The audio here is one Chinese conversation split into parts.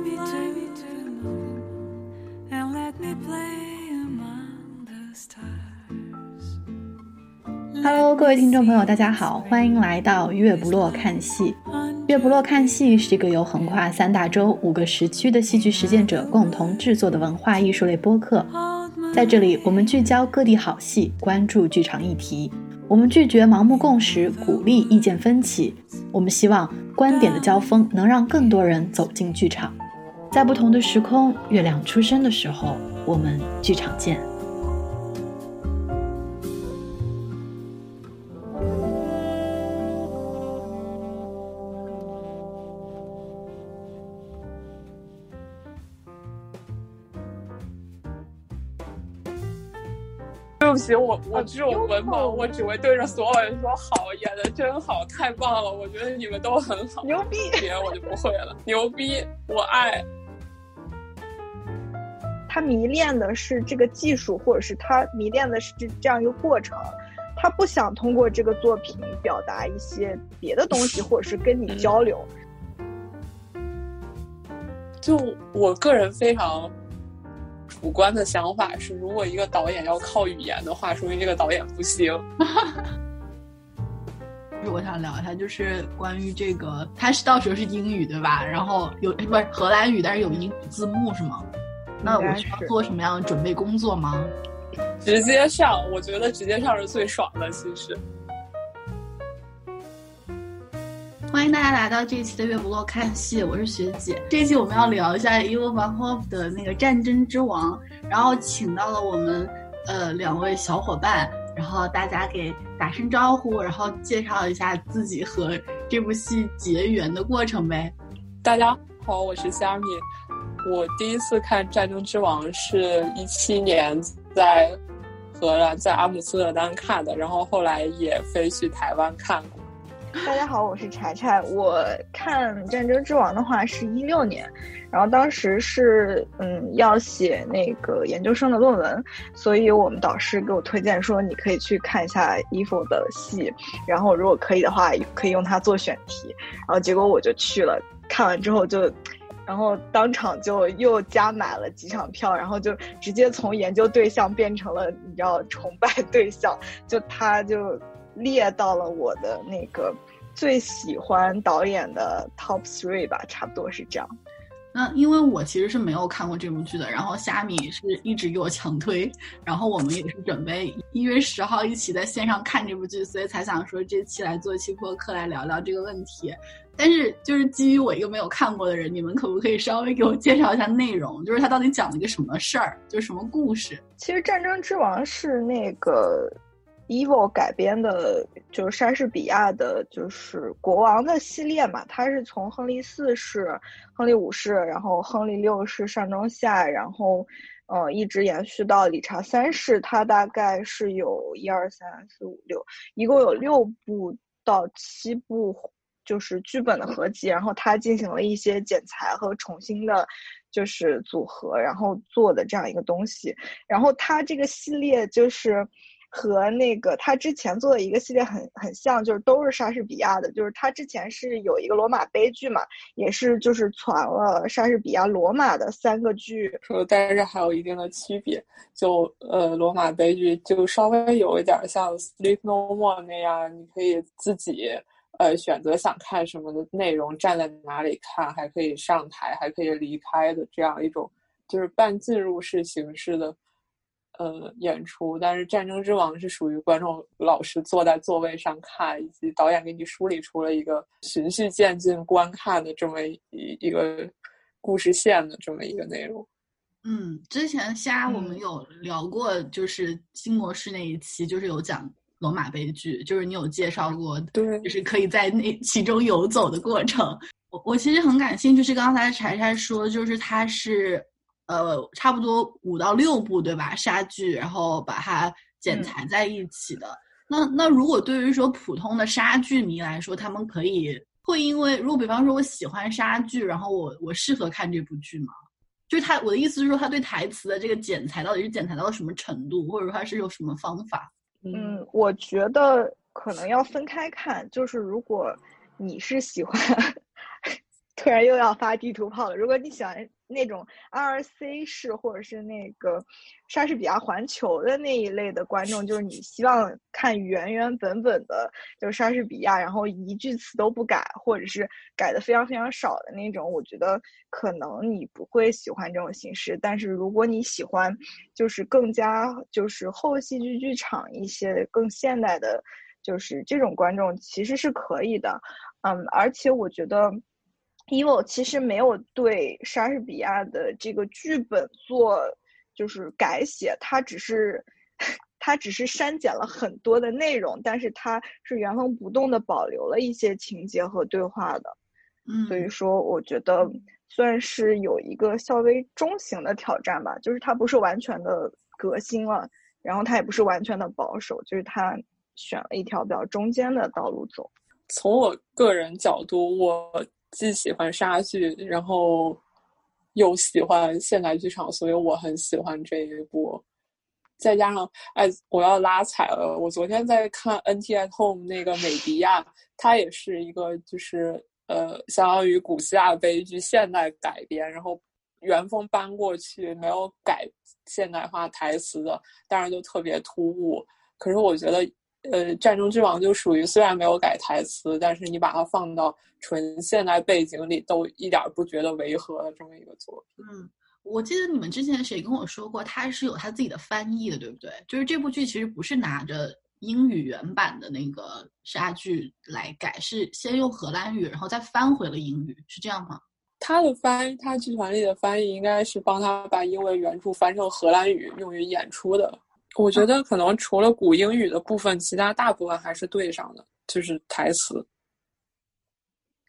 fly me to the moon and let me play among the stars. Hello，各位听众朋友，大家好，欢迎来到月不落看戏。月不落看戏是一个由横跨三大洲、五个时区的戏剧实践者共同制作的文化艺术类播客。在这里，我们聚焦各地好戏，关注剧场议题。我们拒绝盲目共识，鼓励意见分歧。我们希望观点的交锋能让更多人走进剧场。在不同的时空，月亮出生的时候，我们剧场见。对不起，我我这种文盲，我只会对着所有人说好，演的真好，太棒了！我觉得你们都很好，牛逼！别人我就不会了，牛逼！我爱。他迷恋的是这个技术，或者是他迷恋的是这样一个过程，他不想通过这个作品表达一些别的东西，或者是跟你交流。就我个人非常。主观的想法是，如果一个导演要靠语言的话，说明这个导演不行。就 是我想聊一下，就是关于这个，它是到时候是英语对吧？然后有不是荷兰语，但是有英语字幕是吗？那我需要做什么样的准备工作吗？直接上，我觉得直接上是最爽的，其实。欢迎大家来到这一期的月不落看戏，我是学姐。这一期我们要聊一下 e v o Van Hove 的那个《战争之王》，然后请到了我们呃两位小伙伴，然后大家给打声招呼，然后介绍一下自己和这部戏结缘的过程呗。大家好，我是虾米。我第一次看《战争之王》是一七年在荷兰在阿姆斯特丹看的，然后后来也飞去台湾看过。大家好，我是柴柴。我看《战争之王》的话是一六年，然后当时是嗯要写那个研究生的论文，所以我们导师给我推荐说你可以去看一下 Evo 的戏，然后如果可以的话可以用它做选题。然后结果我就去了，看完之后就，然后当场就又加买了几场票，然后就直接从研究对象变成了你要崇拜 对象，就他就。列到了我的那个最喜欢导演的 top three 吧，差不多是这样。那因为我其实是没有看过这部剧的，然后虾米是一直给我强推，然后我们也是准备一月十号一起在线上看这部剧，所以才想说这期来做一期播客来聊聊这个问题。但是就是基于我一个没有看过的人，你们可不可以稍微给我介绍一下内容？就是它到底讲了一个什么事儿，就是什么故事？其实《战争之王》是那个。Evo 改编的，就是莎士比亚的，就是国王的系列嘛。它是从亨利四世、亨利五世，然后亨利六世上中下，然后，呃，一直延续到理查三世。它大概是有一二三四五六，一共有六部到七部，就是剧本的合集。然后他进行了一些剪裁和重新的，就是组合，然后做的这样一个东西。然后他这个系列就是。和那个他之前做的一个系列很很像，就是都是莎士比亚的。就是他之前是有一个罗马悲剧嘛，也是就是传了莎士比亚罗马的三个剧，说但是还有一定的区别。就呃，罗马悲剧就稍微有一点像《Sleep No More》那样，你可以自己呃选择想看什么的内容，站在哪里看，还可以上台，还可以离开的这样一种，就是半进入式形式的。呃，演出，但是《战争之王》是属于观众老师坐在座位上看，以及导演给你梳理出了一个循序渐进观看的这么一一个故事线的这么一个内容。嗯，之前虾我们有聊过，就是新模式那一期，就是有讲罗马悲剧，就是你有介绍过，对，就是可以在那其中游走的过程。我我其实很感兴趣，是刚才柴柴说，就是他是。呃，差不多五到六部对吧？杀剧，然后把它剪裁在一起的。那那如果对于说普通的杀剧迷来说，他们可以会因为如果比方说我喜欢杀剧，然后我我适合看这部剧吗？就是他我的意思是说，他对台词的这个剪裁到底是剪裁到了什么程度，或者说他是有什么方法？嗯，我觉得可能要分开看。就是如果你是喜欢。突然又要发地图炮了。如果你喜欢那种 RC 式或者是那个莎士比亚环球的那一类的观众，就是你希望看原原本本的，就是莎士比亚，然后一句词都不改，或者是改的非常非常少的那种，我觉得可能你不会喜欢这种形式。但是如果你喜欢，就是更加就是后戏剧剧场一些更现代的，就是这种观众其实是可以的。嗯，而且我觉得。Evo 其实没有对莎士比亚的这个剧本做就是改写，它只是 它只是删减了很多的内容，但是它是原封不动的保留了一些情节和对话的。嗯，所以说我觉得算是有一个稍微中型的挑战吧，就是它不是完全的革新了，然后它也不是完全的保守，就是它选了一条比较中间的道路走。从我个人角度，我。既喜欢莎剧，然后又喜欢现代剧场，所以我很喜欢这一部。再加上，哎，我要拉踩了。我昨天在看《NT at Home》那个美迪亚，它也是一个就是呃，相当于古希腊悲剧现代改编，然后原封搬过去，没有改现代化台词的，当然就特别突兀。可是我觉得。呃，战争之王就属于虽然没有改台词，但是你把它放到纯现代背景里，都一点不觉得违和的这么一个作品。嗯，我记得你们之前谁跟我说过，他是有他自己的翻译的，对不对？就是这部剧其实不是拿着英语原版的那个莎剧来改，是先用荷兰语，然后再翻回了英语，是这样吗？他的翻，他剧团里的翻译应该是帮他把英文原著翻成荷兰语用于演出的。我觉得可能除了古英语的部分，其他大部分还是对上的，就是台词。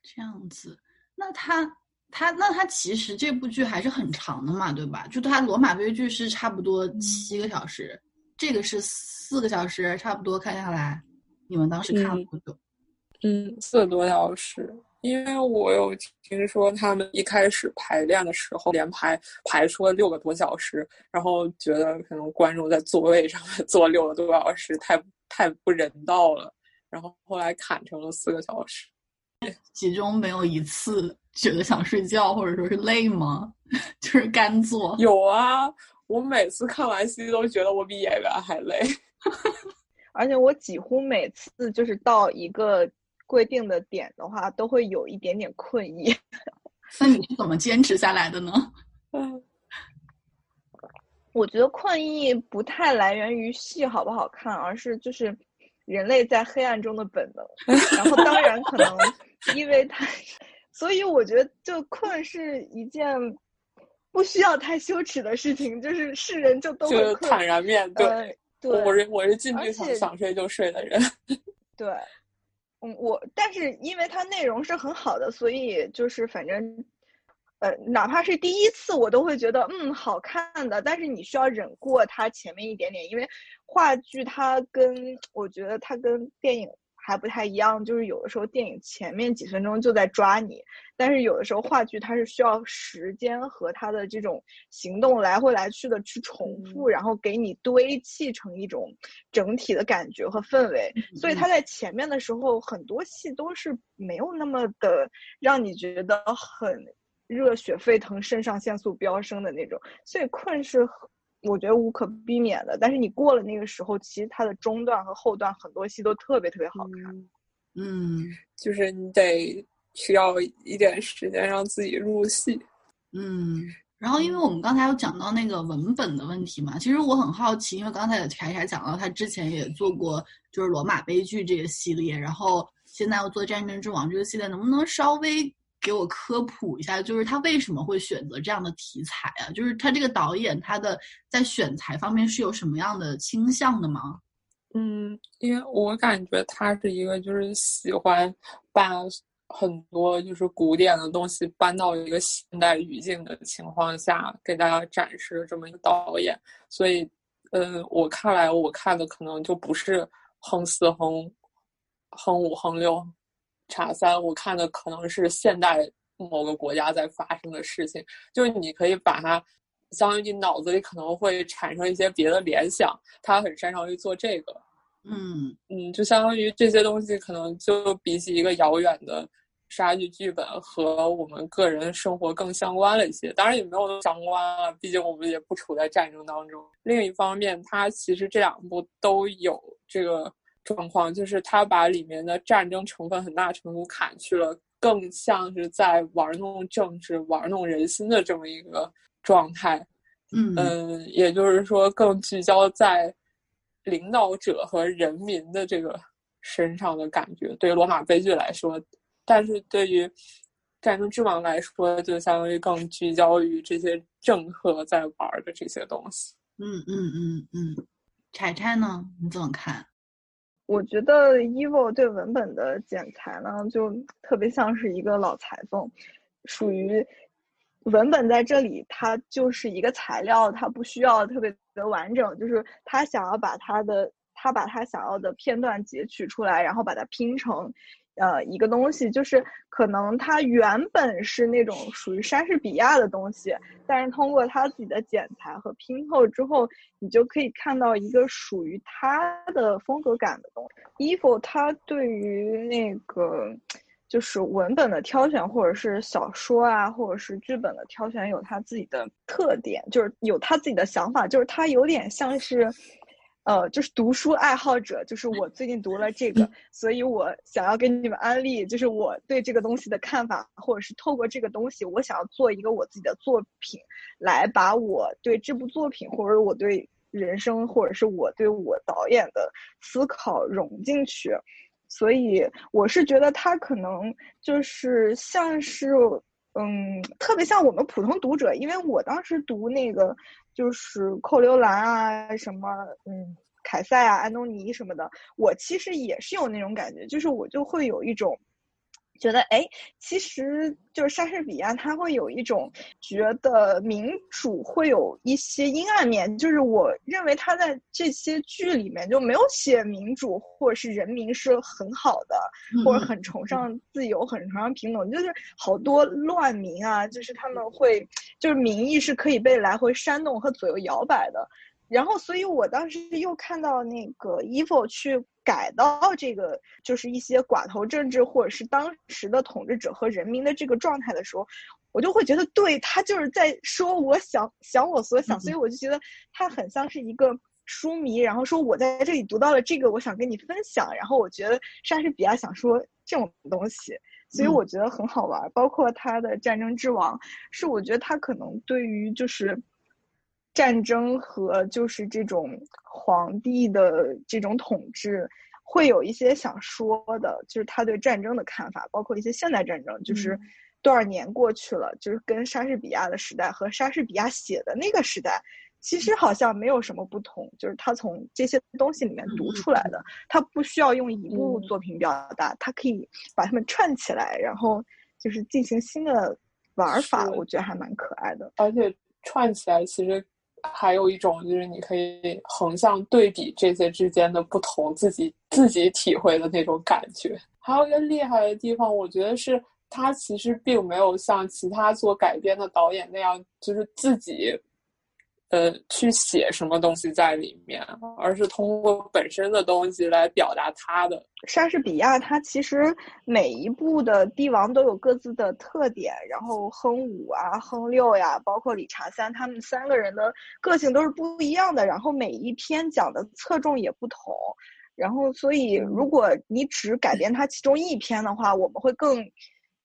这样子，那他他那他其实这部剧还是很长的嘛，对吧？就他罗马悲剧是差不多七个小时，这个是四个小时，差不多看下来，你们当时看了多久？嗯，四个多小时。因为我有听说他们一开始排练的时候连排排出了六个多小时，然后觉得可能观众在座位上面 坐六个多小时太太不人道了，然后后来砍成了四个小时。其中没有一次觉得想睡觉或者说是累吗？就是干坐。有啊，我每次看完戏都觉得我比演员还累，而且我几乎每次就是到一个。规定的点的话，都会有一点点困意。那你是怎么坚持下来的呢？嗯，我觉得困意不太来源于戏好不好看，而是就是人类在黑暗中的本能。然后当然可能因为他，所以我觉得就困是一件不需要太羞耻的事情，就是是人就都会坦然面对。对，我是我是进剧场想睡就睡的人。对。嗯，我但是因为它内容是很好的，所以就是反正，呃，哪怕是第一次我都会觉得嗯好看的，但是你需要忍过它前面一点点，因为话剧它跟我觉得它跟电影。还不太一样，就是有的时候电影前面几分钟就在抓你，但是有的时候话剧它是需要时间和它的这种行动来回来去的去重复，然后给你堆砌成一种整体的感觉和氛围。所以它在前面的时候，很多戏都是没有那么的让你觉得很热血沸腾、肾上腺素飙升的那种。所以困是。我觉得无可避免的，但是你过了那个时候，其实它的中段和后段很多戏都特别特别好看。嗯，就是你得需要一点时间让自己入戏。嗯，然后因为我们刚才有讲到那个文本的问题嘛，其实我很好奇，因为刚才有柴柴讲到他之前也做过就是罗马悲剧这个系列，然后现在要做战争之王这个系列，能不能稍微？给我科普一下，就是他为什么会选择这样的题材啊？就是他这个导演，他的在选材方面是有什么样的倾向的吗？嗯，因为我感觉他是一个就是喜欢把很多就是古典的东西搬到一个现代语境的情况下给大家展示这么一个导演，所以，嗯，我看来我看的可能就不是横四横横五横六。查三，我看的可能是现代某个国家在发生的事情，就是你可以把它，相当于你脑子里可能会产生一些别的联想，他很擅长于做这个，嗯嗯，就相当于这些东西可能就比起一个遥远的莎剧剧本和我们个人生活更相关了一些。当然也没有相关啊，毕竟我们也不处在战争当中。另一方面，它其实这两部都有这个状况，就是他把里面的战争成分很大程度砍去了，更像是在玩弄政治、玩弄人心的这么一个状态。嗯嗯，也就是说，更聚焦在领导者和人民的这个身上的感觉。对于罗马悲剧来说，但是对于战争之王来说，就相当于更聚焦于这些政客在玩的这些东西。嗯嗯嗯嗯，柴柴呢？你怎么看？我觉得 Evo 对文本的剪裁呢，就特别像是一个老裁缝，属于。文本在这里，它就是一个材料，它不需要特别的完整。就是他想要把他的，他把他想要的片段截取出来，然后把它拼成，呃，一个东西。就是可能它原本是那种属于莎士比亚的东西，但是通过他自己的剪裁和拼凑之后，你就可以看到一个属于他的风格感的东西。Evil，他对于那个。就是文本的挑选，或者是小说啊，或者是剧本的挑选，有他自己的特点，就是有他自己的想法，就是他有点像是，呃，就是读书爱好者，就是我最近读了这个，所以我想要给你们安利，就是我对这个东西的看法，或者是透过这个东西，我想要做一个我自己的作品，来把我对这部作品，或者我对人生，或者是我对我导演的思考融进去。所以我是觉得他可能就是像是，嗯，特别像我们普通读者，因为我当时读那个就是扣留兰啊，什么，嗯，凯塞啊，安东尼什么的，我其实也是有那种感觉，就是我就会有一种。觉得哎，其实就是莎士比亚，他会有一种觉得民主会有一些阴暗面。就是我认为他在这些剧里面就没有写民主或者是人民是很好的，或者很崇尚自由、很崇尚平等。就是好多乱民啊，就是他们会就是民意是可以被来回煽动和左右摇摆的。然后，所以我当时又看到那个 Evil 去改到这个，就是一些寡头政治或者是当时的统治者和人民的这个状态的时候，我就会觉得，对他就是在说我想想我所想，所以我就觉得他很像是一个书迷，然后说我在这里读到了这个，我想跟你分享。然后我觉得莎士比亚想说这种东西，所以我觉得很好玩。包括他的《战争之王》，是我觉得他可能对于就是。战争和就是这种皇帝的这种统治，会有一些想说的，就是他对战争的看法，包括一些现代战争，就是多少年过去了，就是跟莎士比亚的时代和莎士比亚写的那个时代，其实好像没有什么不同，就是他从这些东西里面读出来的，他不需要用一部作品表达，他可以把它们串起来，然后就是进行新的玩法，我觉得还蛮可爱的，而且串起来其实。还有一种就是你可以横向对比这些之间的不同，自己自己体会的那种感觉。还有一个厉害的地方，我觉得是他其实并没有像其他做改编的导演那样，就是自己。呃，去写什么东西在里面，而是通过本身的东西来表达他的。莎士比亚他其实每一部的帝王都有各自的特点，然后亨五啊、亨六呀，包括理查三，他们三个人的个性都是不一样的，然后每一篇讲的侧重也不同，然后所以如果你只改编它其中一篇的话，我们会更。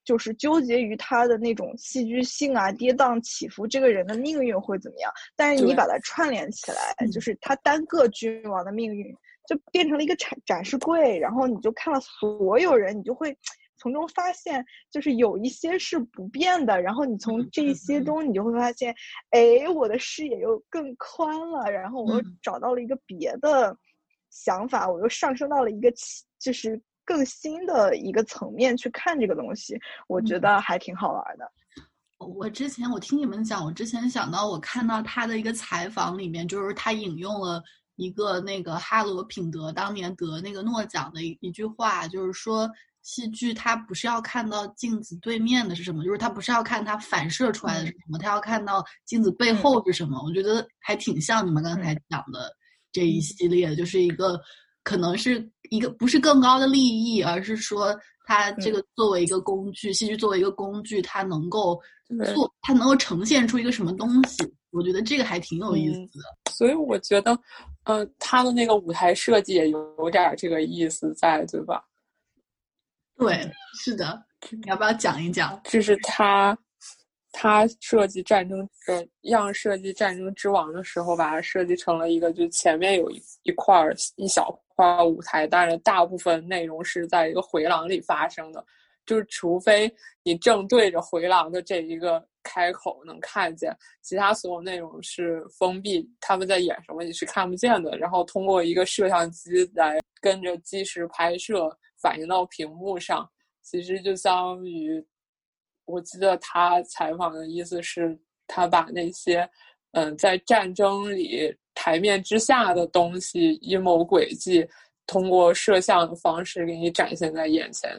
就是纠结于他的那种戏剧性啊，跌宕起伏，这个人的命运会怎么样？但是你把它串联起来，就是他单个君王的命运就变成了一个展展示柜，然后你就看了所有人，你就会从中发现，就是有一些是不变的。然后你从这些中，你就会发现，哎，我的视野又更宽了，然后我又找到了一个别的想法，我又上升到了一个就是。更新的一个层面去看这个东西，我觉得还挺好玩的。我之前我听你们讲，我之前想到我看到他的一个采访里面，就是他引用了一个那个哈罗品德当年得那个诺奖的一一句话，就是说戏剧它不是要看到镜子对面的是什么，就是它不是要看它反射出来的是什么，它要看到镜子背后是什么。我觉得还挺像你们刚才讲的这一系列，就是一个。可能是一个不是更高的利益，而是说它这个作为一个工具，戏剧作为一个工具，它能够做，它能够呈现出一个什么东西？我觉得这个还挺有意思的。所以我觉得，嗯、他的那个舞台设计也有有点儿这个意思在，对吧？对，是的，你要不要讲一讲？就是他，他设计战争呃，样设计战争之王的时候，把它设计成了一个，就前面有一一块儿一小块儿舞台，但是大部分内容是在一个回廊里发生的，就是除非你正对着回廊的这一个开口能看见，其他所有内容是封闭，他们在演什么你是看不见的，然后通过一个摄像机来跟着即时拍摄反映到屏幕上，其实就相当于，我记得他采访的意思是，他把那些嗯在战争里台面之下的东西、阴谋诡计，通过摄像的方式给你展现在眼前，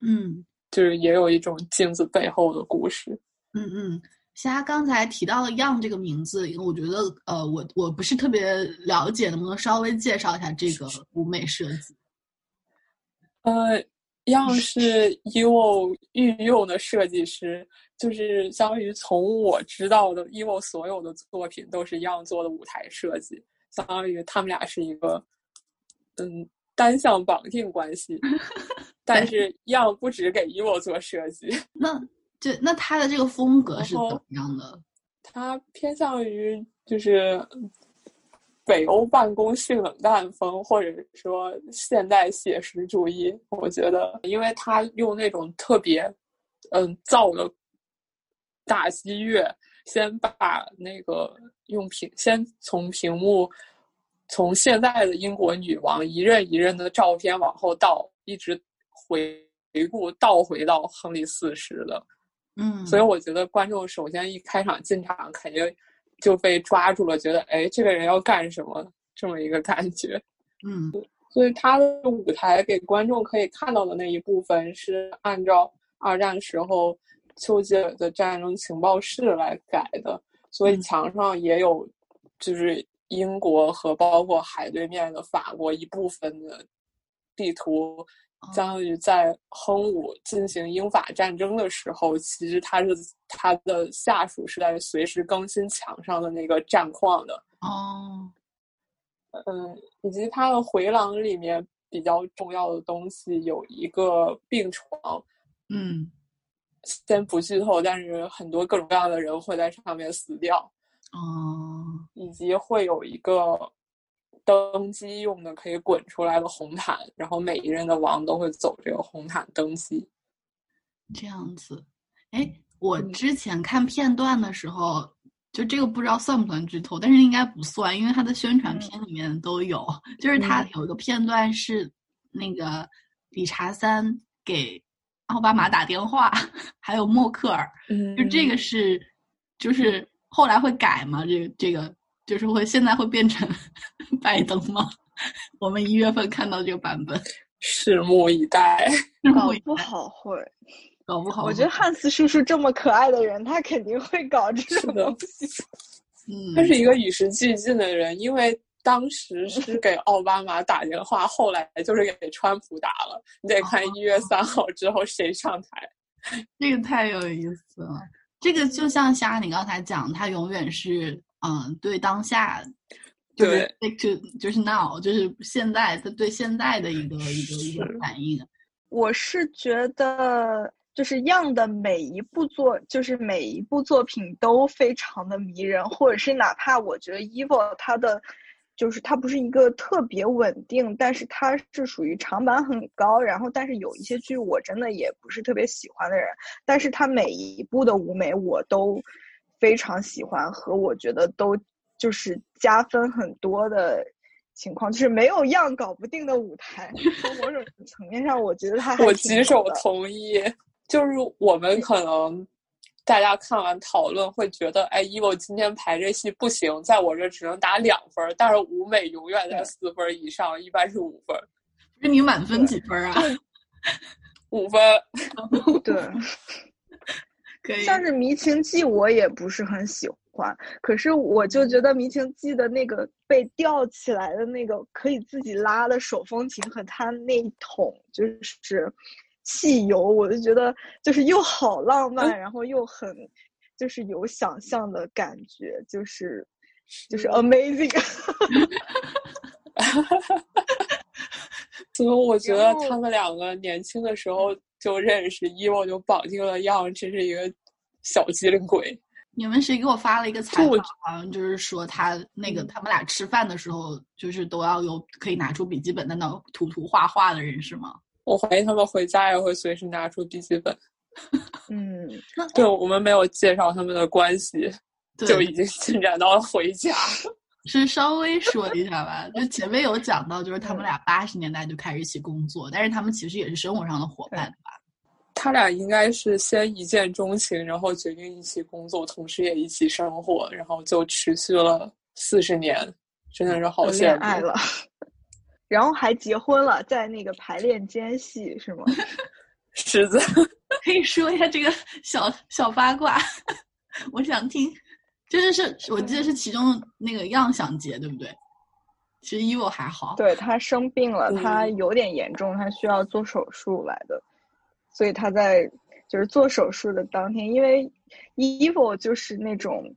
嗯就是也有一种镜子背后的故事。嗯嗯。虾刚才提到了“样”这个名字，我觉得呃，我我不是特别了解，能不能稍微介绍一下这个舞美设计？呃，样是 EVO 御用的设计师，就是相当于从我知道的 EVO 所有的作品都是一样做的舞台设计，相当于他们俩是一个嗯单向绑定关系。但是样不只给 EVO 做设计，那就那他的这个风格是怎样的？他偏向于就是北欧办公性冷淡风，或者说现代写实主义。我觉得，因为他用那种特别嗯造的大西乐，先把那个用屏先从屏幕从现在的英国女王一任一任的照片往后倒，一直回回顾倒回到亨利四世的。嗯，所以我觉得观众首先一开场进场肯定就被抓住了，觉得哎，这个人要干什么这么一个感觉。嗯所以他的舞台给观众可以看到的那一部分是按照二战时候丘吉尔的战争情报室来改的，所以嗯墙上也有就是英国和包括海对面的法国一部分的地图。相当于在亨武进行英法战争的时候，其实他是他的下属是在随时更新墙上的那个战况的。哦，嗯，以及他的回廊里面比较重要的东西有一个病床，嗯。先不剧透，但是很多各种各样的人会在上面死掉，哦，以及会有一个登基用的可以滚出来的红毯，然后每一任的王都会走这个红毯登基。这样子。哎，我嗯之前看片段的时候，就这个不知道算不算剧透，但是应该不算，因为它的宣传片里面都有。就是它嗯有一个片段是那个理查三给奥巴马打电话，还有默克尔，嗯就这个是，就是后来会改吗？这个这个就是会现在会变成 拜登吗？我们一月份看到这个版本，拭目以待。搞不好会。搞不好，我觉得汉斯叔叔这么可爱的人，他肯定会搞这种东西。嗯，他是一个与时俱进的人，因为当时是给奥巴马打电话，后来就是给川普打了。你得看一月三号之后谁上台。这个太有意思了。这个就像虾你刚才讲，他永远是嗯对当下，就是 stick to 就是 now，就是现在他对现在的一个一个一个反应。我是觉得，就是样的每一部作，就是每一部作品都非常的迷人，或者是哪怕我觉得 evil 它的，就是它不是一个特别稳定，但是它是属于长板很高，然后但是有一些剧我真的也不是特别喜欢的人，但是它每一部的舞美我都非常喜欢，和我觉得都就是加分很多的。情况就是没有样搞不定的舞台，从某种层面上，我觉得他还我举手同意，就是我们可能大家看完讨论会觉得，哎，EVO 今天排这戏不行，在我这只能打两分儿，但是舞美永远在对四分以上，一般是五分那，你满分几分啊？五分。对，像是《迷情记》，我也不是很喜欢，可是我就觉得《迷情记》的那个被吊起来的那个可以自己拉的手风琴和他那一桶就是汽油，我就觉得就是又好浪漫，然后又很就是有想象的感觉，就是就是 amazing。所以我觉得他们两个年轻的时候就认识，Evo 就绑定了 Young，真是一个小机灵鬼。你们谁给我发了一个采访？好像就是说他那个他们俩吃饭的时候，就是都要有可以拿出笔记本在那涂涂画画的人是吗？我怀疑他们回家也会随时拿出笔记本。嗯，对我们没有介绍他们的关系，就已经进展到了回家。是稍微说一下吧，就前面有讲到，就是他们俩八十年代就开始一起工作，但是他们其实也是生活上的伙伴吧。他俩应该是先一见钟情，然后决定一起工作，同时也一起生活，然后就持续了四十年，真的是好恋爱了。然后还结婚了，在那个排练间隙是吗？狮子可以说一下这个小小八卦，我想听。就是是我记得是其中那个样想结，对不对？其实 Evo 还好，对他生病了，他有点严重，他需要做手术来的。所以他在就是做手术的当天，因为 Evo 就是那种，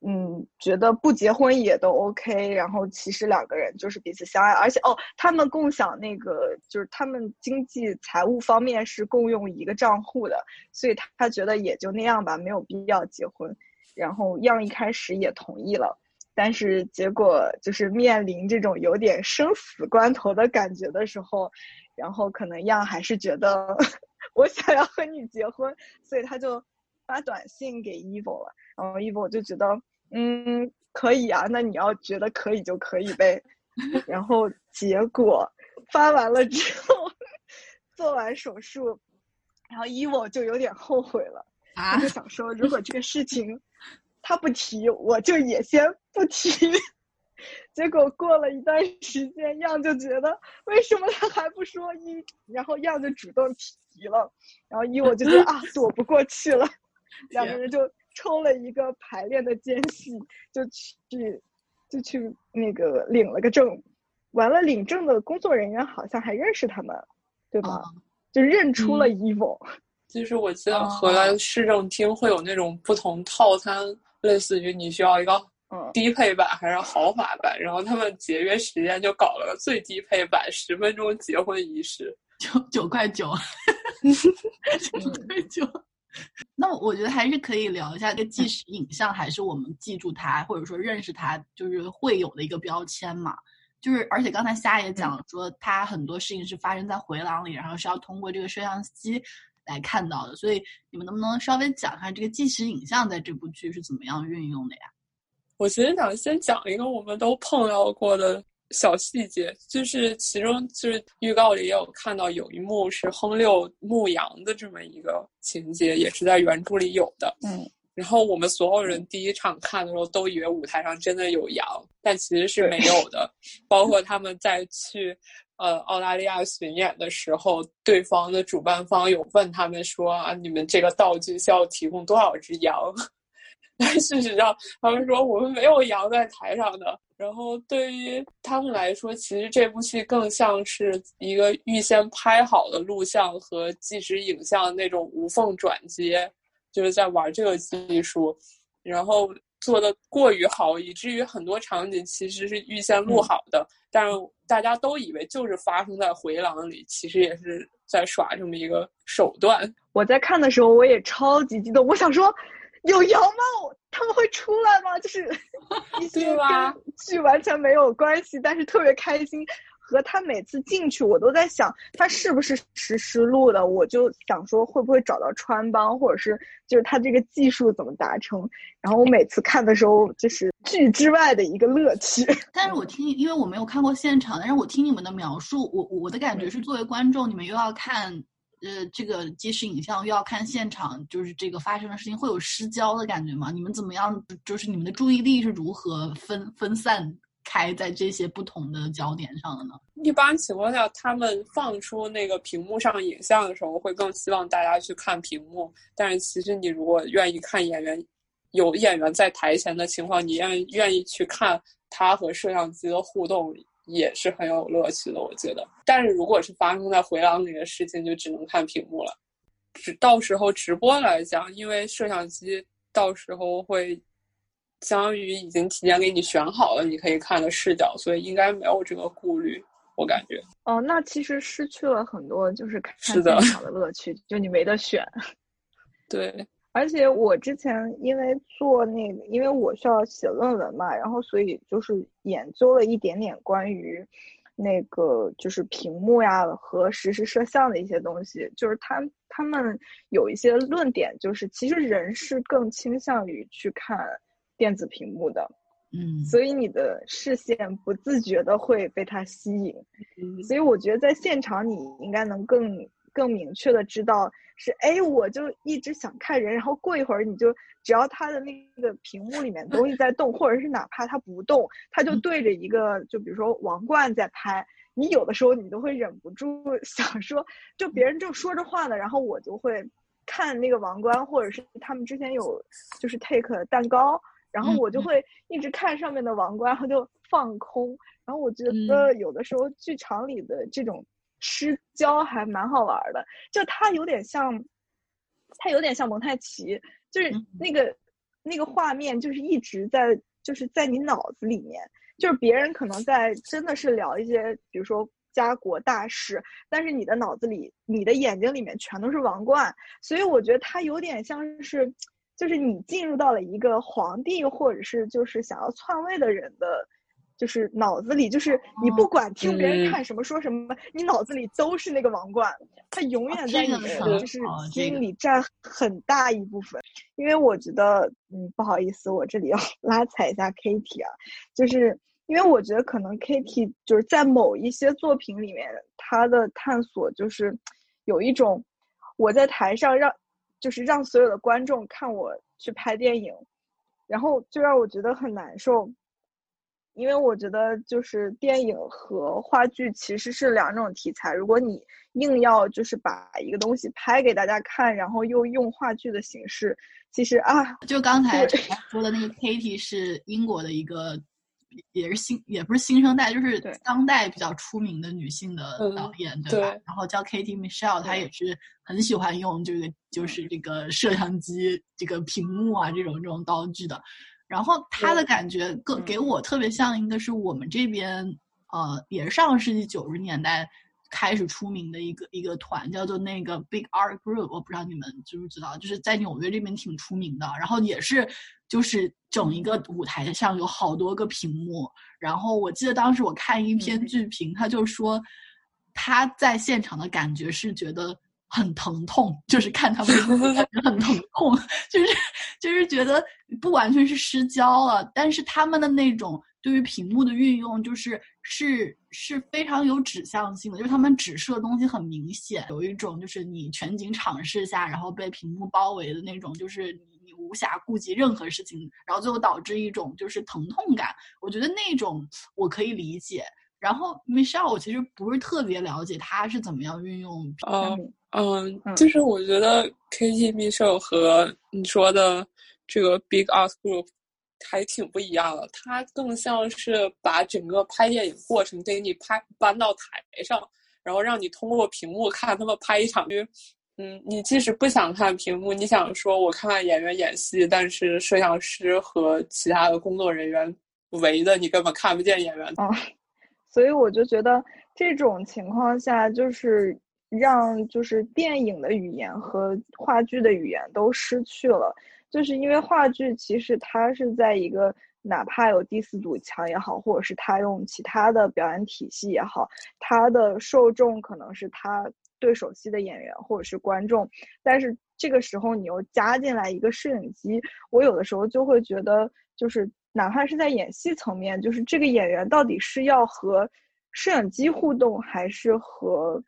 嗯，觉得不结婚也都 OK，然后其实两个人就是彼此相爱，而且哦，他们共享那个就是他们经济财务方面是共用一个账户的，所以他他觉得也就那样吧，没有必要结婚。然后样一开始也同意了，但是结果就是面临这种有点生死关头的感觉的时候，然后可能样还是觉得。我想要和你结婚，所以他就发短信给 Evo 了。然后 Evo 就觉得，嗯，可以啊，那你要觉得可以就可以呗。然后结果发完了之后，做完手术，然后 Evo 就有点后悔了，他就想说，如果这个事情他不提，我就也先不提。结果过了一段时间，样就觉得为什么他还不说一，然后样就主动提了，然后一我就觉得啊躲不过去了，两个人就抽了一个排练的间隙，就去就去那个领了个证，完了领证的工作人员好像还认识他们，对吧？就认出了 Evo。就是我记得荷兰市政厅会有那种不同套餐，类似于你需要一个。低配版还是豪华版？然后他们节约时间，就搞了个最低配版，十分钟结婚仪式，九九块九，九块九。那我觉得还是可以聊一下这个纪实影像，还是我们记住它，或者说认识它，就是会有的一个标签嘛。就是而且刚才夏也讲说，它很多事情是发生在回廊里，然后是要通过这个摄像机来看到的。所以你们能不能稍微讲一下这个纪实影像在这部剧是怎么样运用的呀？我其实想先讲一个我们都碰到过的小细节，就是其中就是预告里也有看到有一幕是亨六牧羊的这么一个情节，也是在原著里有的。嗯，然后我们所有人第一场看的时候都以为舞台上真的有羊，但其实是没有的。包括他们在去呃澳大利亚巡演的时候，对方的主办方有问他们说啊，你们这个道具需要提供多少只羊？但事实上，他们说我们没有羊在台上的。然后对于他们来说，其实这部戏更像是一个预先拍好的录像和即时影像那种无缝转接，就是在玩这个技术，然后做的过于好，以至于很多场景其实是预先录好的，但是大家都以为就是发生在回廊里，其实也是在耍这么一个手段。我在看的时候，我也超级激动，我想说。有羊吗？他们会出来吗？就是 一些跟剧完全没有关系，但是特别开心。和他每次进去，我都在想他是不是实时录的。我就想说会不会找到穿帮，或者是就是他这个技术怎么达成。然后我每次看的时候，就是剧之外的一个乐趣。但是我听，因为我没有看过现场，但是我听你们的描述，我我的感觉是，作为观众，你们又要看。呃，这个即时影像又要看现场，就是这个发生的事情会有失焦的感觉吗？你们怎么样？就是你们的注意力是如何分分散开在这些不同的焦点上的呢？一般情况下，他们放出那个屏幕上影像的时候，会更希望大家去看屏幕。但是其实你如果愿意看演员，有演员在台前的情况，你愿愿意去看他和摄像机的互动，也是很有乐趣的，我觉得。但是如果是发生在回廊里的事情，就只能看屏幕了。只到时候直播来讲，因为摄像机到时候会相当于已经提前给你选好了，你可以看的视角，所以应该没有这个顾虑，我感觉。哦，那其实失去了很多就是看现场 的乐趣，就你没得选。对，而且我之前因为做那个，因为我需要写论文嘛，然后所以就是研究了一点点关于那个就是屏幕呀和实时摄像的一些东西，就是他他们有一些论点，就是其实人是更倾向于去看电子屏幕的，嗯，所以你的视线不自觉的会被它吸引。嗯，所以我觉得在现场你应该能更更明确的知道是，哎，我就一直想看人，然后过一会儿你就只要他的那个屏幕里面东西在动，或者是哪怕他不动，他就嗯对着一个就比如说王冠在拍，你有的时候你都会忍不住想说，就别人正说着话呢，然后我就会看那个王冠，或者是他们之前有就是 take 蛋糕。然后我就会一直看上面的王冠，然后就放空。然后我觉得有的时候剧场里的这种失焦还蛮好玩儿的，就它有点像，它有点像蒙太奇，就是嗯那个那个画面就是一直在就是在你脑子里面，就是别人可能在真的是聊一些，比如说。家国大事，但是你的脑子里、你的眼睛里面全都是王冠，所以我觉得它有点像是，就是你进入到了一个皇帝或者是就是想要篡位的人的，就是脑子里，就是你不管听别人嗯看什么说什么，你脑子里都是那个王冠，它永远在你的就是心里占很大一部分。因为我觉得，嗯，不好意思，我这里要 拉踩一下 Kitty 啊，就是因为我觉得可能 Kitty 就是在某一些作品里面，他的探索就是有一种我在台上让就是让所有的观众看我去拍电影，然后就让我觉得很难受。因为我觉得就是电影和话剧其实是两种题材，如果你硬要就是把一个东西拍给大家看，然后又用话剧的形式，其实啊，就刚才 说的那个 Katie 是英国的一个，也是新，也不是新生代，就是当代比较出名的女性的嗯导演，对对吧？然后叫 Katie Michelle，她也是很喜欢用这个，就是这个摄像机、这个屏幕啊这种这种道具的。然后她的感觉更嗯给我特别像一个是我们这边，呃，也是上个世纪九十年代。开始出名的一个一个团叫做那个 Big Art Group，我不知道你们知不知道，就是在纽约这边挺出名的。然后也是就是整一个舞台上有好多个屏幕。然后我记得当时我看一篇嗯剧评，他就说他在现场的感觉是觉得很疼痛，就是看他们感觉很疼痛，就是就是觉得不完全是失焦了，但是他们的那种对于屏幕的运用，就是是是非常有指向性的，就是他们指示的东西很明显，有一种就是你全景场视下，然后被屏幕包围的那种，就是无暇顾及任何事情，然后最后导致一种就是疼痛感。我觉得那种我可以理解。然后 Michelle，我其实不是特别了解他是怎么样运用嗯嗯，嗯就是我觉得 KT Michelle 和你说的这个 Big Art Group 还挺不一样的，它更像是把整个拍电影过程给你拍搬到台上，然后让你通过屏幕看他们拍一场剧。嗯，你即使不想看屏幕，你想说我看看演员演戏，但是摄像师和其他的工作人员围的，你根本看不见演员。嗯，所以我就觉得这种情况下，就是让就是电影的语言和话剧的语言都失去了，就是因为话剧其实它是在一个哪怕有第四堵墙也好，或者是他用其他的表演体系也好，它的受众可能是他对手戏的演员或者是观众，但是这个时候你又加进来一个摄影机，我有的时候就会觉得，就是哪怕是在演戏层面，就是这个演员到底是要和摄影机互动，还是和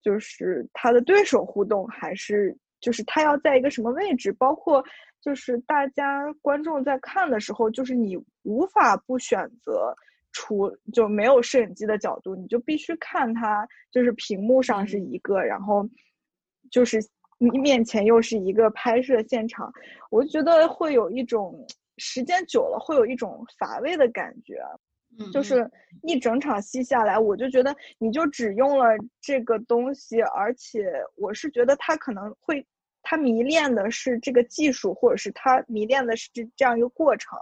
就是他的对手互动，还是就是他要在一个什么位置？包括就是大家观众在看的时候，就是你无法不选择。出就没有摄影机的角度，你就必须看它，就是屏幕上是一个，然后就是你面前又是一个拍摄现场，我就觉得会有一种时间久了会有一种乏味的感觉。嗯。就是一整场戏下来，我就觉得你就只用了这个东西，而且我是觉得他可能会，他迷恋的是这个技术，或者是他迷恋的是这这样一个过程，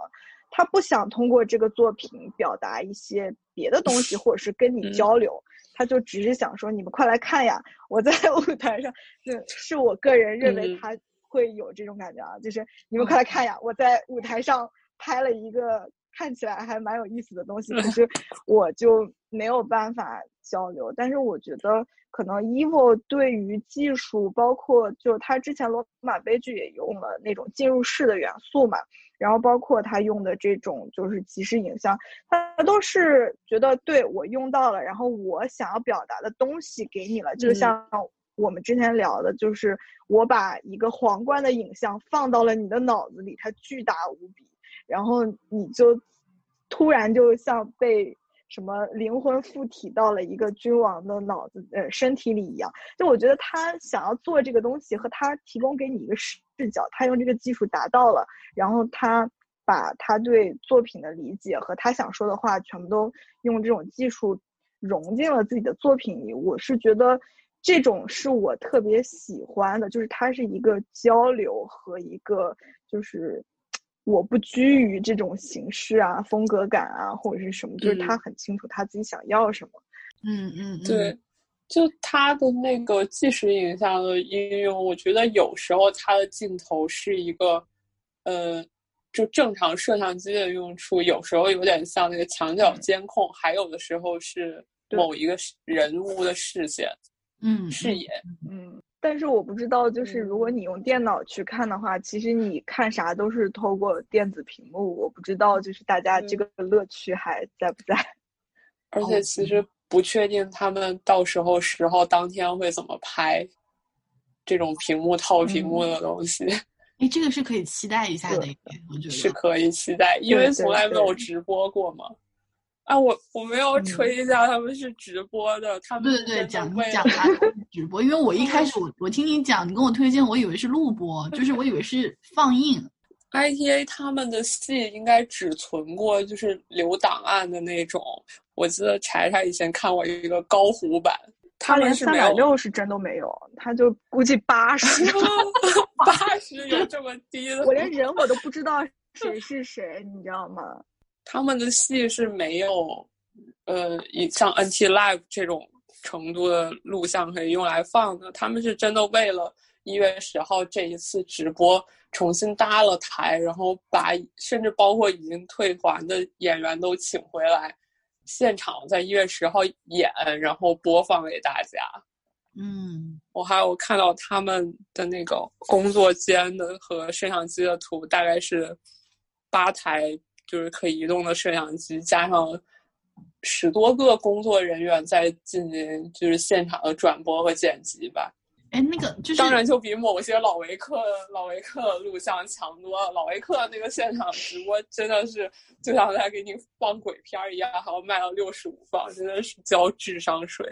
他不想通过这个作品表达一些别的东西，或者是跟你嗯。交流，他就只是想说你们快来看呀，我在 舞台上，是是我个人认为嗯。他会有这种感觉啊，就是你们快来看呀，我在舞台上拍了一个看起来还蛮有意思的东西，可是 我就没有办法交流。但是我觉得可能 EVO 对于技术，包括就他之前罗马悲剧也用了那种进入式的元素嘛，然后包括他用的这种就是即时影像，他都是觉得对我用到了，然后我想要表达的东西给你了，就嗯。像我们之前聊的，就是我把一个皇冠的影像放到了你的脑子里，它巨大无比，然后你就突然就像被什么灵魂附体到了一个君王的脑子呃身体里一样。就我觉得他想要做这个东西，和他提供给你一个视视角，他用这个技术达到了，然后他把他对作品的理解和他想说的话全部都用这种技术融进了自己的作品里。我是觉得这种是我特别喜欢的，就是它是一个交流和一个就是。我不拘于这种形式啊、风格感啊，或者是什么，就是他很清楚他自己想要什么。嗯嗯，嗯对，就他的那个即时影像的应用，我觉得有时候他的镜头是一个，呃，就正常摄像机的用处，有时候有点像那个墙角监控，还有的时候是某一个视人物的视线、嗯视野。嗯，但是我不知道，就是如果嗯你用电脑去看的话，其实你看啥都是透过电子屏幕。我不知道，就是大家这个乐趣还在不在？而且其实不确定他们到时候十号当天会怎么拍这种屏幕套屏幕的东西，哎，这个是可以期待一下的，我觉得是可以期待，因为从来没有直播过嘛。啊，我我们要嗯吹一下，他们是直播的，他们对对对，讲讲他直播，因为我一开始我我听你讲，你跟我推荐，我以为是录播，就是我以为是放映。ITA 他们的戏应该只存过就是留档案的那种。我记得柴柴以前看过一个高糊版，他连三百六是真都没有，他就估计八十。八十有这么低的？我连人我都不知道谁是谁，你知道吗？他们的戏是没有，呃，以像 NT Live 这种程度的录像可以用来放的。他们是真的为了一月十号这一次直播重新搭了台，然后把甚至包括已经退团的演员都请回来，现场在一月十号演，然后播放给大家。嗯我还有看到他们的那个工作间的和摄像机的图，大概是八台就是可以移动的摄像机，加上十多个工作人员在进行就是现场的转播和剪辑吧。哎，那个就是当然就比某些老维克老维克录像强多了。老维克那个现场直播真的是就像在给你放鬼片儿一样，还要卖到六十五磅，真的是交智商税。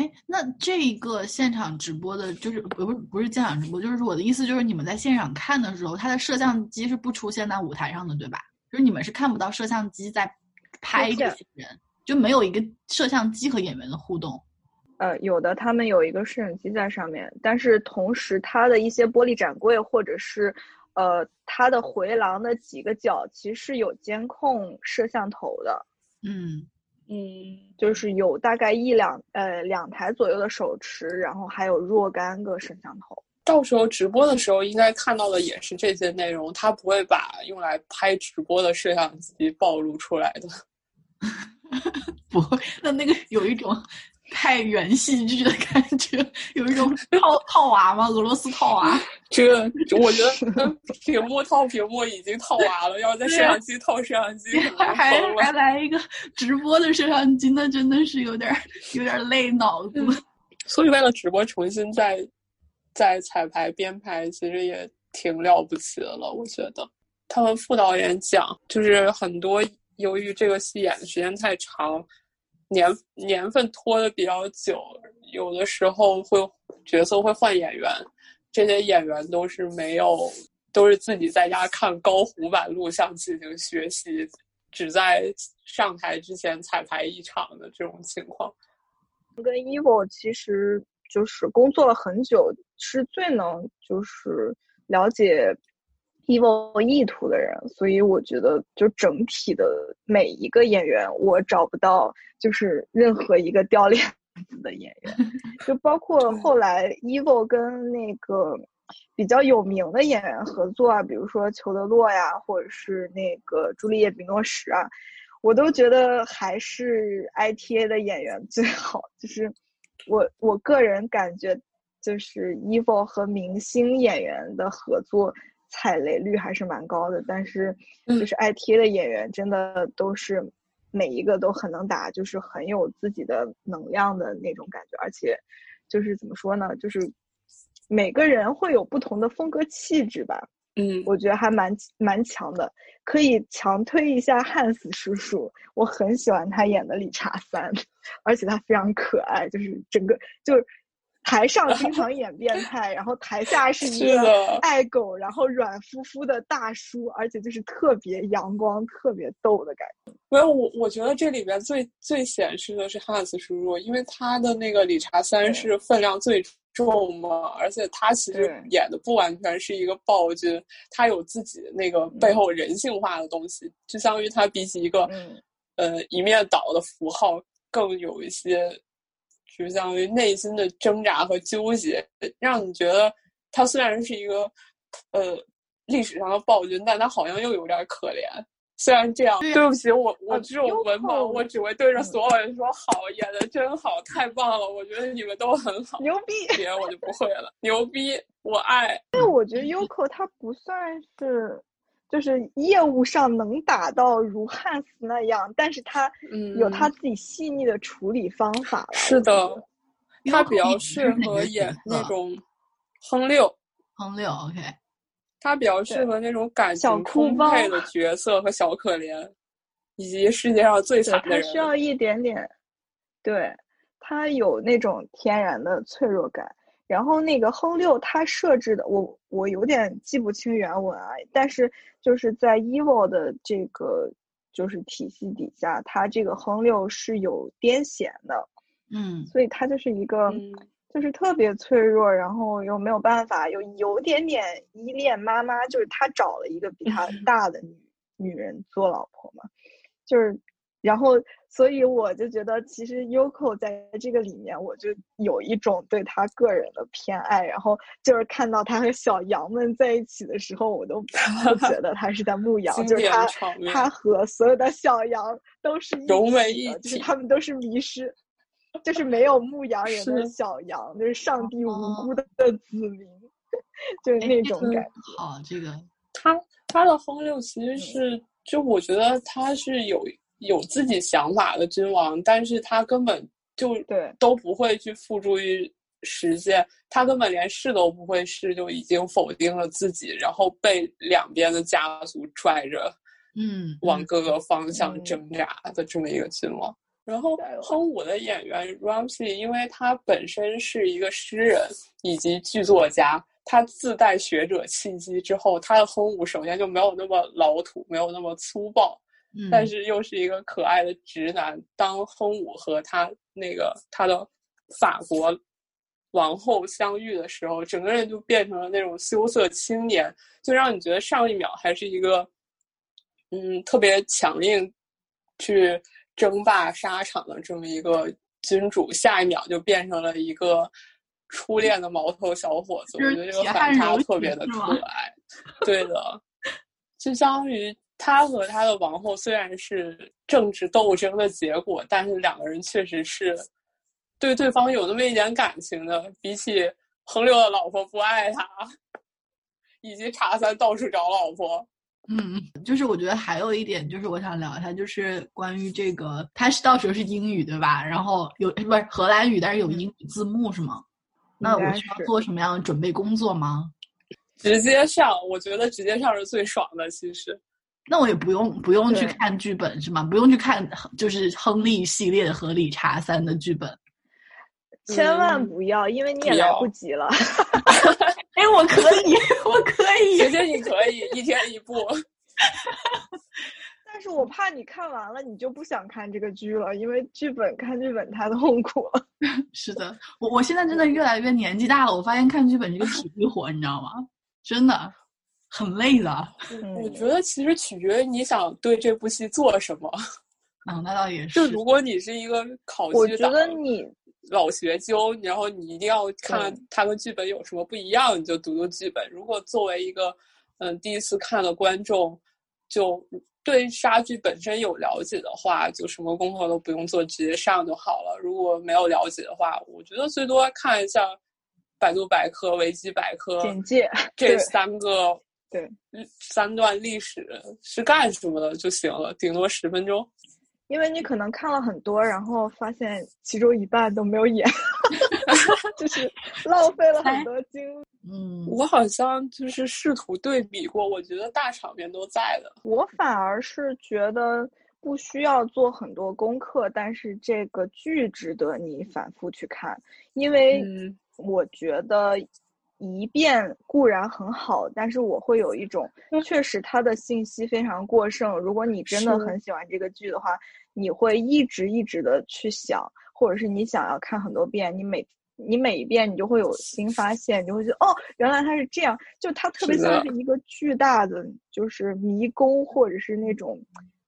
哎，那这一个现场直播的，就是不不不是现场直播，就是我的意思就是你们在现场看的时候，它的摄像机是不出现在舞台上的，对吧？就是你们是看不到摄像机在拍这些人，就没有一个摄像机和演员的互动。呃，有的他们有一个摄影机在上面，但是同时它的一些玻璃展柜或者是呃它的回廊的几个角其实是有监控摄像头的，嗯嗯，就是有大概一两呃两台左右的手持，然后还有若干个摄像头。到时候直播的时候应该看到的也是这些内容，他不会把用来拍直播的摄像机暴露出来的。不会，那那个有一种太原戏剧的感觉，有一种套套娃吗，俄罗斯套娃。这个我觉得屏幕套屏幕已经套娃了，要是在摄像机套摄像机，还。还来一个直播的摄像机，那真的是有点有点累脑子。所以为了直播重新再再彩排编排，其实也挺了不起的了。我觉得他们副导演讲，就是很多由于这个戏演的时间太长，年年份拖的比较久，有的时候会角色会换演员，这些演员都是没有，都是自己在家看高糊版录像进行学习，只在上台之前彩排一场的这种情况。跟 Evo 其实就是工作了很久，是最能就是了解 Evo 意图的人，所以我觉得就整体的每一个演员，我找不到就是任何一个掉链子的演员，就包括后来 evil 跟那个比较有名的演员合作啊，比如说裘德洛呀，或者是那个朱丽叶·比诺什啊。我都觉得还是 ITA 的演员最好，就是我我个人感觉，就是 evil 和明星演员的合作踩雷率还是蛮高的，但是就是 ITA 的演员真的都是每一个都很能打，就是很有自己的能量的那种感觉，而且就是怎么说呢，就是每个人会有不同的风格气质吧。嗯，我觉得还蛮蛮强的，可以强推一下汉斯叔叔。我很喜欢他演的理查三，而且他非常可爱，就是整个就是台上经常演变态，然后台下是一个爱狗，然后软乎乎的大叔，而且就是特别阳光、特别逗的感觉。没有我，我觉得这里边最最显示的是汉斯叔叔，因为他的那个理查三是分量最。重嘛，而且他其实演的不完全是一个暴君，他有自己那个背后人性化的东西，就相当于他比起一个呃一面倒的符号，更有一些，就相当于内心的挣扎和纠结，让你觉得他虽然是一个呃历史上的暴君，但他好像又有点可怜。虽然这样，对不起，我我这种文盲，我只会对着所有人说好，演的真好，太棒了，我觉得你们都很好，牛逼，别的我就不会了，牛逼，我爱。因为我觉得 Yoko 他不算是，就是业务上能打到如汉斯那样，但是他有他自己细腻的处理方法。是的，他比较适合演那种哼六，哼六，OK。他比较适合那种感情充沛的角色和小可怜，以及世界上最惨的人。他需要一点点，对他有那种天然的脆弱感。然后那个亨六，他设置的我我有点记不清原文啊，但是就是在 Evil 的这个就是体系底下，他这个亨六是有癫痫的，嗯，所以他就是一个。就是特别脆弱，然后又没有办法，又有点点依恋妈妈。就是他找了一个比他 大的女女人做老婆嘛，就是，然后所以我就觉得，其实 Yoko 在这个里面，我就有一种对他个人的偏爱。然后就是看到他和小羊们在一起的时候，我都 不觉得他是在牧羊，就是他他和所有的小羊都是融为一体，就是他们都是迷失。就是没有牧羊人的小羊，就是上帝无辜的子民，就是那种感觉。好，这个他他的风六其实是，就我觉得他是有有自己想法的君王，但是他根本就对。都不会去付诸于实践，他根本连试都不会试，就已经否定了自己，然后被两边的家族拽着，嗯，往各个方向挣扎的这么一个君王。然后哼舞的演员 Ramsey，因为他本身是一个诗人以及剧作家，他自带学者气息之后，他的哼舞首先就没有那么老土，没有那么粗暴，但是又是一个可爱的直男。当亨武和他那个他的法国王后相遇的时候，整个人就变成了那种羞涩青年，就让你觉得上一秒还是一个嗯特别强硬去。争霸沙场的这么一个君主，下一秒就变成了一个初恋的毛头小伙子。我觉得这个反差特别的可 爱。对的，就相当于他和他的王后虽然是政治斗争的结果，但是两个人确实是对对方有那么一点感情的。比起横流的老婆不爱他，以及查三到处找老婆。嗯，就是我觉得还有一点，就是我想聊一下，就是关于这个，他是到时候是英语对吧？然后有不是荷兰语，但是有英语字幕是吗？那我需要做什么样的准备工作吗？直接上，我觉得直接上是最爽的。其实，那我也不用不用去看剧本是吗？不用去看就是亨利系列和理查三的剧本，千万不要，因为你也来不及了。哎，我可以，我可以，姐姐你可以一天一部。但但是我怕你看完了，你就不想看这个剧了，因为剧本看剧本太痛苦了。是的，我我现在真的越来越年纪大了，我发现看剧本是个体力活，你知道吗？真的很累的。我觉得其实取决于你想对这部戏做什么。嗯，那倒也是。就如果你是一个考我觉得你老学究，然后你一定要看它跟剧本有什么不一样，你就读读剧本。如果作为一个嗯第一次看的观众，就对杀剧本身有了解的话，就什么功课都不用做，直接上就好了。如果没有了解的话，我觉得最多看一下百度百科、维基百科简介这三个对三段历史是干什么的就行了，顶多十分钟。因为你可能看了很多，然后发现其中一半都没有演，就是浪费了很多精力。嗯，我好像就是试图对比过，我觉得大场面都在的。我反而是觉得不需要做很多功课，但是这个剧值得你反复去看，因为嗯我觉得一遍固然很好，但是我会有一种确实它的信息非常过剩。如果你真的很喜欢这个剧的话，你会一直一直的去想，或者是你想要看很多遍，你每你每一遍你就会有新发现，你就会觉得哦，原来它是这样，就它特别像是一个巨大的就是迷宫，或者是那种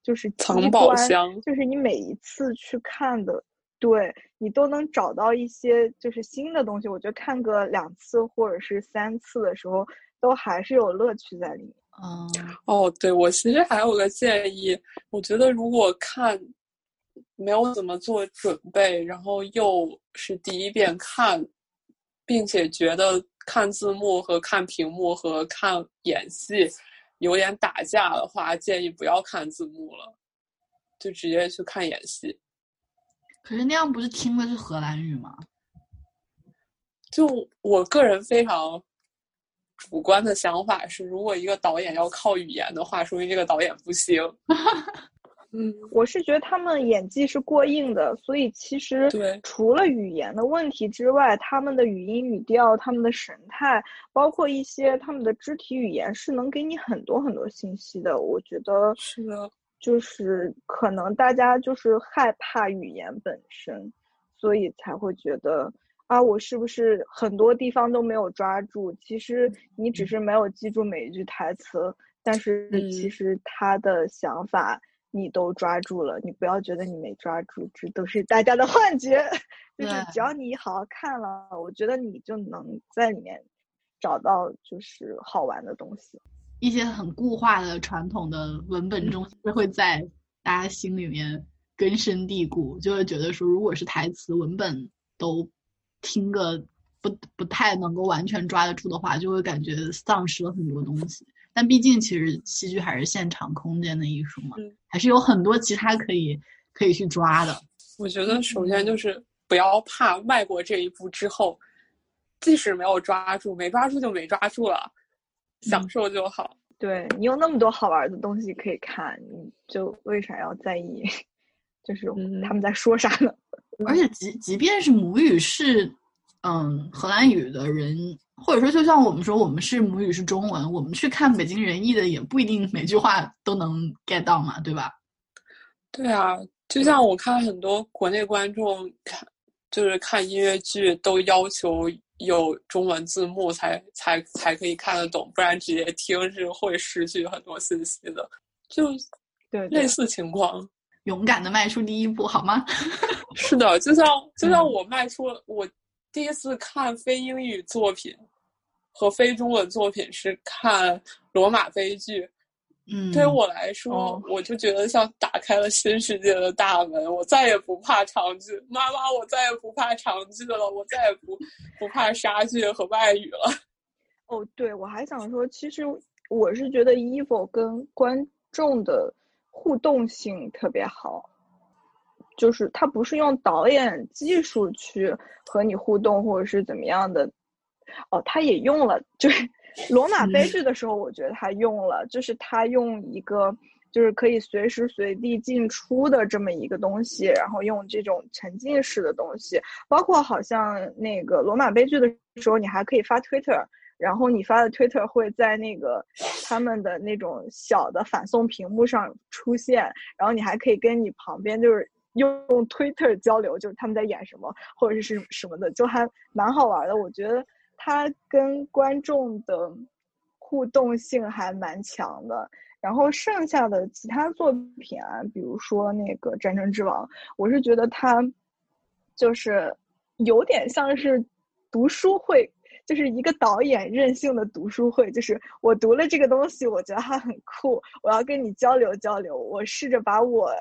就是机藏宝关箱。就是你每一次去看的，对你都能找到一些就是新的东西。我觉得看个两次或者是三次的时候，都还是有乐趣在里面。嗯，哦，对，我其实还有个建议，我觉得如果看没有怎么做准备，然后又是第一遍看，并且觉得看字幕和看屏幕和看演戏有点打架的话，建议不要看字幕了，就直接去看演戏。可是那样不是听的是荷兰语吗？就我个人非常主观的想法是，如果一个导演要靠语言的话，说明这个导演不行。嗯，我是觉得他们演技是过硬的，所以其实对除了语言的问题之外，他们的语音语调、他们的神态，包括一些他们的肢体语言，是能给你很多很多信息的。我觉得是的，就是可能大家就是害怕语言本身，所以才会觉得啊，我是不是很多地方都没有抓住？其实你只是没有记住每一句台词，但是其嗯实他的想法你都抓住了。你不要觉得你没抓住，这都是大家的幻觉。就是只要你好好看了，我觉得你就能在里面找到就是好玩的东西。一些很固化的传统的文本中是会在大家心里面根深蒂固，就会觉得说，如果是台词文本都听个不不太能够完全抓得住的话，就会感觉丧失了很多东西。但毕竟，其实戏剧还是现场空间的艺术嘛，嗯还是有很多其他可以可以去抓的。我觉得首先就是不要怕迈过这一步之后，即使没有抓住，没抓住就没抓住了，享受就好。对你有那么多好玩的东西可以看，你就为啥要在意？就是嗯他们在说啥呢？而且即即便是母语是嗯荷兰语的人，或者说就像我们说我们是母语是中文，我们去看北京人艺的也不一定每句话都能 get 到嘛，对吧？对啊，就像我看很多国内观众看，就是看音乐剧都要求有中文字幕才才才可以看得懂，不然直接听是会失去很多信息的。就对对类似情况。勇敢的迈出第一步，好吗？是的，就像就像嗯我迈出了我第一次看非英语作品和非中文作品是看罗马悲剧，嗯，对于我来说，哦我就觉得像打开了新世界的大门，我再也不怕长剧，妈妈，我再也不怕长剧了，我再也不不怕杀剧和外语了。哦，对，我还想说，其实我是觉得 Evo 跟观众的互动性特别好，就是他不是用导演技术去和你互动，或者是怎么样的。哦，他也用了，就是罗马悲剧的时候，我觉得他用了，就是他用一个就是可以随时随地进出的这么一个东西，然后用这种沉浸式的东西，包括好像那个罗马悲剧的时候，你还可以发 Twitter。然后你发的 Twitter 会在那个他们的那种小的反送屏幕上出现，然后你还可以跟你旁边就是用 Twitter 交流，就是他们在演什么或者是什么的，就还蛮好玩的。我觉得他跟观众的互动性还蛮强的。然后剩下的其他作品啊，比如说那个《战争之王》，我是觉得他就是有点像是读书会，就是一个导演任性的读书会。就是我读了这个东西，我觉得它很酷，我要跟你交流交流。我试着把我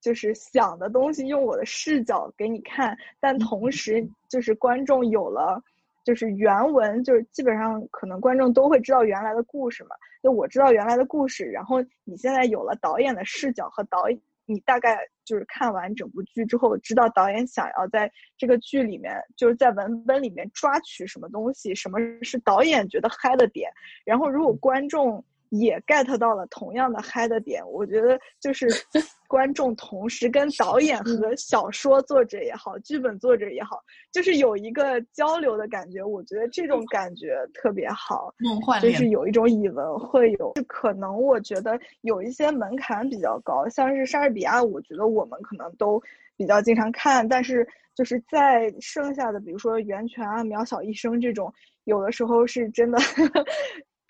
就是想的东西用我的视角给你看，但同时就是观众有了。就是原文，就是基本上可能观众都会知道原来的故事嘛。就我知道原来的故事，然后你现在有了导演的视角和导演，你大概就是看完整部剧之后，知道导演想要在这个剧里面，就是在文本里面抓取什么东西，什么是导演觉得嗨的点。然后如果观众。也 get 到了同样的嗨的点，我觉得就是 观众同时跟导演和小说作者也好，剧本作者也好，就是有一个交流的感觉。我觉得这种感觉特别好，梦幻就是有一种以文会友。可能我觉得有一些门槛比较高，像是莎士比亚，我觉得我们可能都比较经常看，但是就是在剩下的，比如说《源泉》啊、《渺小一生》这种，有的时候是真的。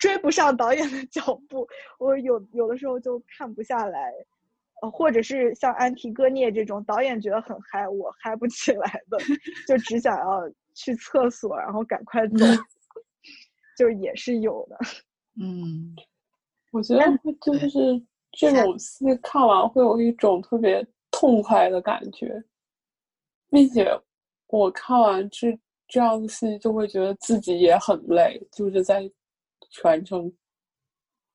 追不上导演的脚步，我有有的时候就看不下来，呃，或者是像安提戈涅这种导演觉得很嗨，我嗨不起来的，就只想要去厕所，然后赶快走，就也是有的。嗯，我觉得就是这种戏看完会有一种特别痛快的感觉，并且我看完这这样的戏就会觉得自己也很累，就是在。全程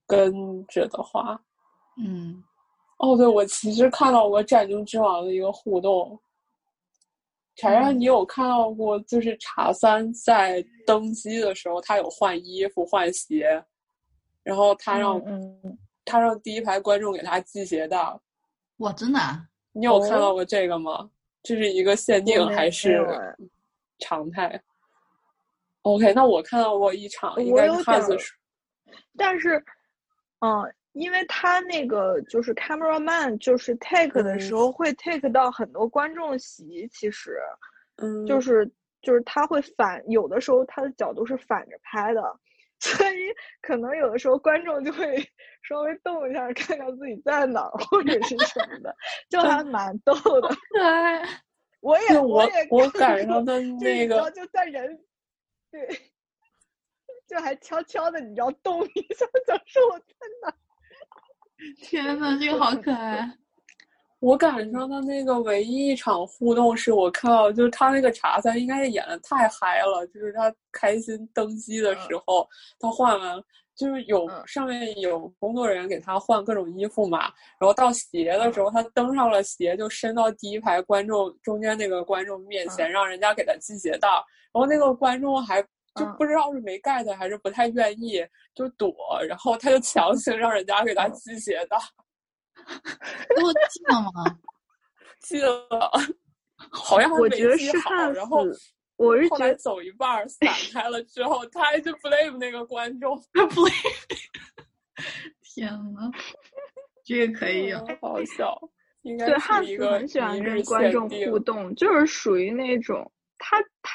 跟着的话，嗯，哦，对，我其实看到过《战争之王》的一个互动。柴山，你有看到过？就是茶三在登机的时候，他有换衣服、换鞋，然后他让他让第一排观众给他系鞋带。哇，真的？你有看到过这个吗？这是一个限定还是常态？OK，那我看到过一场，应该是子但是，嗯，因为他那个就是 camera man，就是 take 的时候会 take 到很多观众席，其实，嗯，就是就是他会反，有的时候他的角度是反着拍的，所以可能有的时候观众就会 稍微动一下，看看自己在哪或者是什么的，就还蛮逗的。对，我也我也我赶上的那个就在人。对，就还悄悄的，你要动一下，想说我在哪？天呐，这个好可爱！我赶上的那个唯一一场互动是我看到，就是他那个茶三应该是演的太嗨了，就是他开心登机的时候，他换完就是有上面有工作人员给他换各种衣服嘛，然后到鞋的时候，他登上了鞋，就伸到第一排观众中间那个观众面前，让人家给他系鞋带。然后那个观众还就不知道是没 get 还是不太愿意，就躲，然后他就强行让人家给他系鞋带。我记了吗？记了，好像我觉得是好。然后我是后来走一半散开了之后，他还去 blame 那个观众。blame！天呐，这个可以有，好笑。应该对汉斯很喜欢跟观众互动，就是属于那种。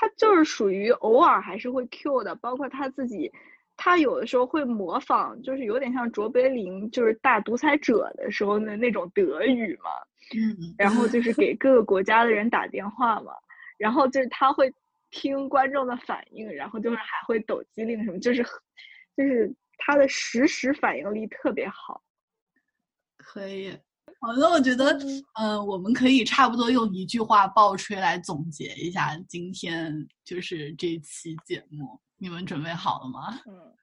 他他就是属于偶尔还是会 Q 的，包括他自己，他有的时候会模仿，就是有点像卓别林，就是大独裁者的时候的那种德语嘛。嗯。然后就是给各个国家的人打电话嘛，然后就是他会听观众的反应，然后就是还会抖机灵什么，就是就是他的实时反应力特别好。可以。好，的我觉得，嗯，我们可以差不多用一句话爆吹来总结一下今天就是这期节目。你们准备好了吗？嗯，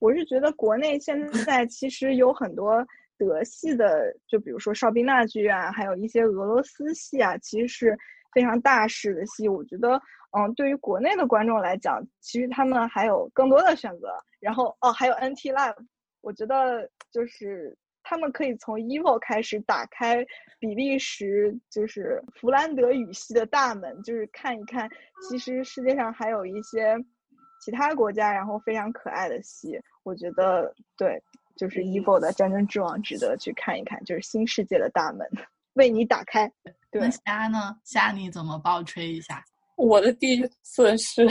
我是觉得国内现在其实有很多德系的，就比如说邵宾纳剧啊，还有一些俄罗斯戏啊，其实是非常大势的戏。我觉得，嗯，对于国内的观众来讲，其实他们还有更多的选择。然后，哦，还有 NT Live，我觉得就是。他们可以从 EVO 开始打开比利时，就是弗兰德语系的大门，就是看一看，其实世界上还有一些其他国家，然后非常可爱的戏，我觉得对，就是 EVO 的《战争之王》值得去看一看，就是新世界的大门为你打开。对那，虾呢？虾你怎么爆吹一下？我的第一次是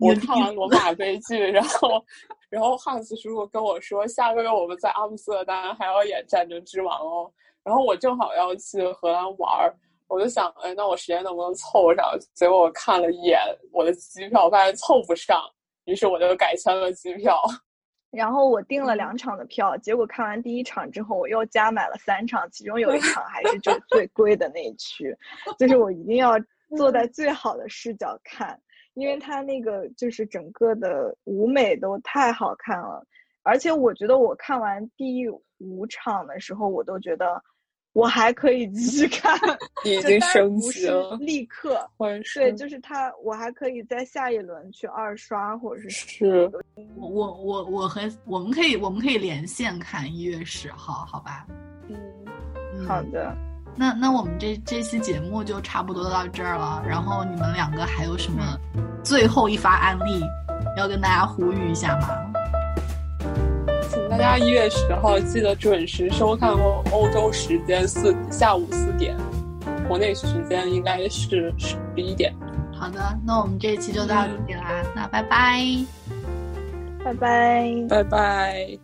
我看完《罗马悲剧》，然后，然后汉斯叔叔跟我说，下个月我们在阿姆斯特丹还要演《战争之王》哦，然后我正好要去荷兰玩儿，我就想，哎，那我时间能不能凑上？结果我看了一眼我的机票，发现凑不上，于是我就改签了机票。然后我订了两场的票，结果看完第一场之后，我又加买了三场，其中有一 场还是就最贵的那一区，就是我一定要坐在最好的视角看，因为他那个就是整个的舞美都太好看了，而且我觉得我看完第五场的时候，我都觉得我还可以继续看，已经升级了，立刻。欢对，就是他，我还可以在下一轮去二刷，或者是是，我我我我和我们可以我们可以连线看一月十号，好吧？嗯，嗯好的。那那我们这这期节目就差不多到这儿了。然后你们两个还有什么最后一发案例要跟大家呼吁一下吗？请大家一月十号记得准时收看欧欧洲时间四下午四点，国内时间应该是十一点。好的，那我们这一期就到这里啦，那拜拜。拜拜。拜拜。